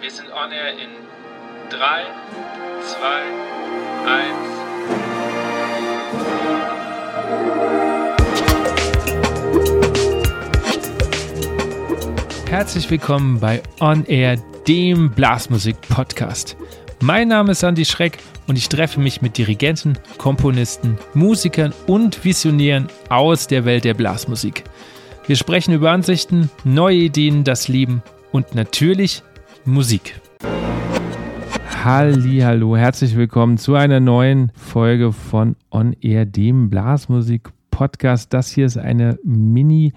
Wir sind on air in 3, 2, 1. Herzlich willkommen bei On Air, dem Blasmusik-Podcast. Mein Name ist Andy Schreck und ich treffe mich mit Dirigenten, Komponisten, Musikern und Visionären aus der Welt der Blasmusik. Wir sprechen über Ansichten, neue Ideen, das Leben und natürlich Musik. Hallo, herzlich willkommen zu einer neuen Folge von On Air, dem Blasmusik Podcast. Das hier ist eine Mini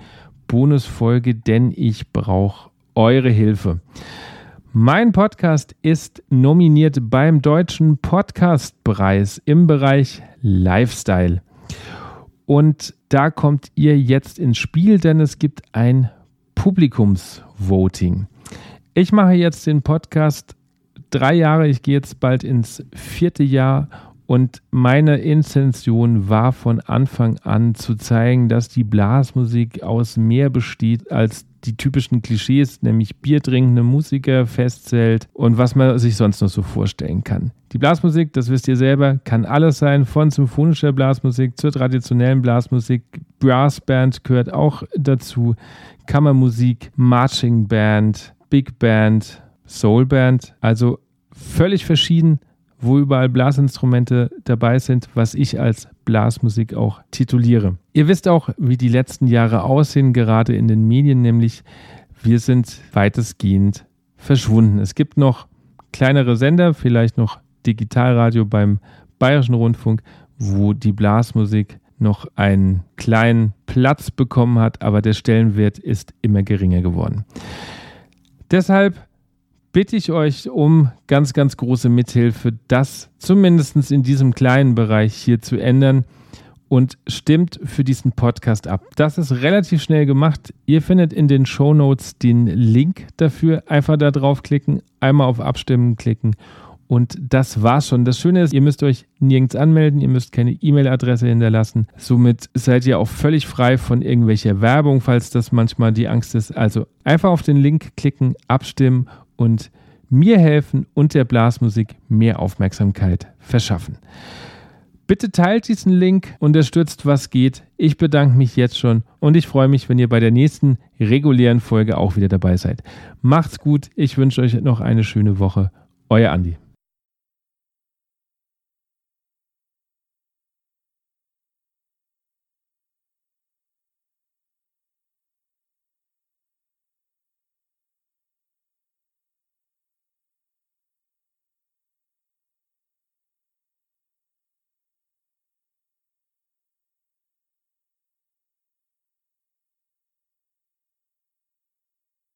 Bonusfolge, denn ich brauche eure Hilfe. Mein Podcast ist nominiert beim Deutschen Podcastpreis im Bereich Lifestyle. Und da kommt ihr jetzt ins Spiel, denn es gibt ein Publikumsvoting. Ich mache jetzt den Podcast drei Jahre, ich gehe jetzt bald ins vierte Jahr und meine Intention war von Anfang an zu zeigen, dass die Blasmusik aus mehr besteht als die typischen Klischees, nämlich biertrinkende Musiker, Festzelt und was man sich sonst noch so vorstellen kann. Die Blasmusik, das wisst ihr selber, kann alles sein, von symphonischer Blasmusik zur traditionellen Blasmusik. Brassband gehört auch dazu, Kammermusik, Marching Band, Big Band, also völlig verschieden wo überall Blasinstrumente dabei sind, was ich als Blasmusik auch tituliere. Ihr wisst auch, wie die letzten Jahre aussehen, gerade in den Medien, nämlich wir sind weitestgehend verschwunden. Es gibt noch kleinere Sender, vielleicht noch Digitalradio beim Bayerischen Rundfunk, wo die Blasmusik noch einen kleinen Platz bekommen hat, aber der Stellenwert ist immer geringer geworden. Deshalb bitte ich euch um ganz, ganz große Mithilfe, das zumindest in diesem kleinen Bereich hier zu ändern und stimmt für diesen Podcast ab. Das ist relativ schnell gemacht. Ihr findet in den Show Notes den Link dafür. Einfach da draufklicken, einmal auf Abstimmen klicken und das war's schon. Das Schöne ist, ihr müsst euch nirgends anmelden, ihr müsst keine E-Mail-Adresse hinterlassen. Somit seid ihr auch völlig frei von irgendwelcher Werbung, falls das manchmal die Angst ist. Also einfach auf den Link klicken, abstimmen und mir helfen und der Blasmusik mehr Aufmerksamkeit verschaffen. Bitte teilt diesen Link, unterstützt was geht. Ich bedanke mich jetzt schon und ich freue mich, wenn ihr bei der nächsten regulären Folge auch wieder dabei seid. Macht's gut, ich wünsche euch noch eine schöne Woche. Euer Andi.